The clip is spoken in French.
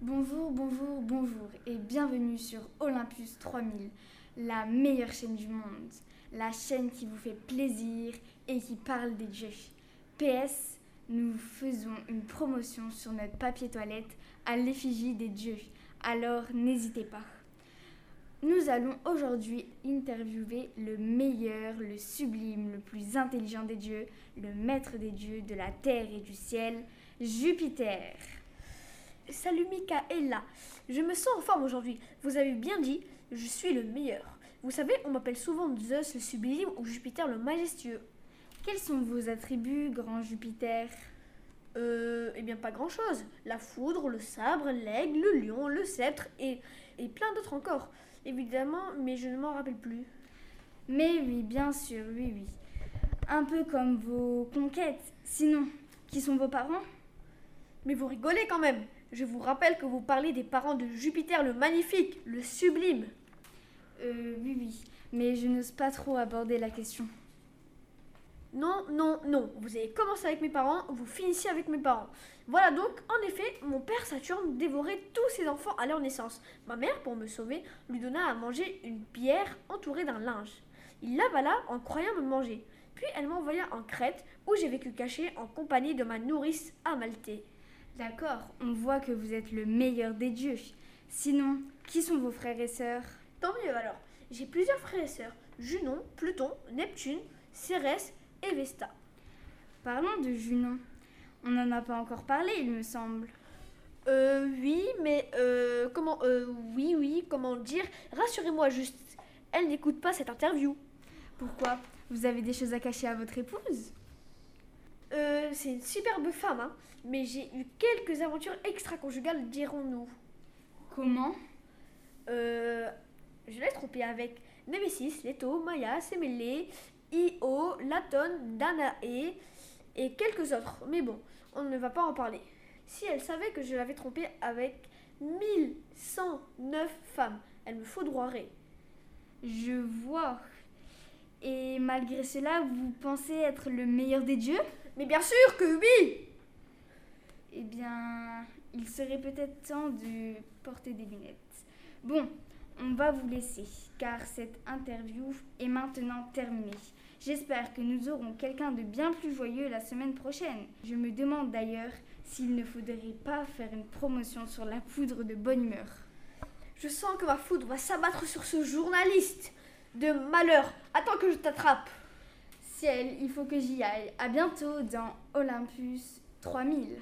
Bonjour, bonjour, bonjour et bienvenue sur Olympus 3000, la meilleure chaîne du monde, la chaîne qui vous fait plaisir et qui parle des dieux. PS, nous faisons une promotion sur notre papier toilette à l'effigie des dieux, alors n'hésitez pas. Nous allons aujourd'hui interviewer le meilleur, le sublime, le plus intelligent des dieux, le maître des dieux de la terre et du ciel, Jupiter. Salut Michaela, je me sens en forme aujourd'hui. Vous avez bien dit, je suis le meilleur. Vous savez, on m'appelle souvent Zeus le sublime ou Jupiter le majestueux. Quels sont vos attributs, grand Jupiter? Euh, eh bien pas grand chose. La foudre, le sabre, l'aigle, le lion, le sceptre et, et plein d'autres encore. Évidemment, mais je ne m'en rappelle plus. Mais oui, bien sûr, oui, oui. Un peu comme vos conquêtes. Sinon, qui sont vos parents? Mais vous rigolez quand même. Je vous rappelle que vous parlez des parents de Jupiter le magnifique, le sublime. Euh, oui, oui. Mais je n'ose pas trop aborder la question. Non, non, non. Vous avez commencé avec mes parents, vous finissez avec mes parents. Voilà donc, en effet, mon père Saturne dévorait tous ses enfants à leur naissance. Ma mère, pour me sauver, lui donna à manger une pierre entourée d'un linge. Il l'avala en croyant me manger. Puis elle m'envoya en Crète, où j'ai vécu caché en compagnie de ma nourrice Amalthée. D'accord, on voit que vous êtes le meilleur des dieux. Sinon, qui sont vos frères et sœurs? Tant mieux alors. J'ai plusieurs frères et sœurs. Junon, Pluton, Neptune, Cérès et Vesta. Parlons de Junon. On n'en a pas encore parlé, il me semble. Euh, oui, mais euh, comment, euh, oui, oui, comment dire? Rassurez-moi juste, elle n'écoute pas cette interview. Pourquoi? Vous avez des choses à cacher à votre épouse? Euh, c'est une superbe femme, hein, mais j'ai eu quelques aventures extra-conjugales, dirons-nous. Comment? Euh, je l'ai trompée avec Némésis, Leto, Maya, Semele, Io, Latone, Danae et quelques autres. Mais bon, on ne va pas en parler. Si elle savait que je l'avais trompée avec 1109 femmes, elle me foudroierait. Je vois. Et malgré cela, vous pensez être le meilleur des dieux? Mais bien sûr que oui Eh bien, il serait peut-être temps de porter des lunettes. Bon, on va vous laisser, car cette interview est maintenant terminée. J'espère que nous aurons quelqu'un de bien plus joyeux la semaine prochaine. Je me demande d'ailleurs s'il ne faudrait pas faire une promotion sur la poudre de bonne humeur. Je sens que ma foudre va s'abattre sur ce journaliste de malheur. Attends que je t'attrape. Ciel, il faut que j'y aille. À bientôt dans Olympus 3000.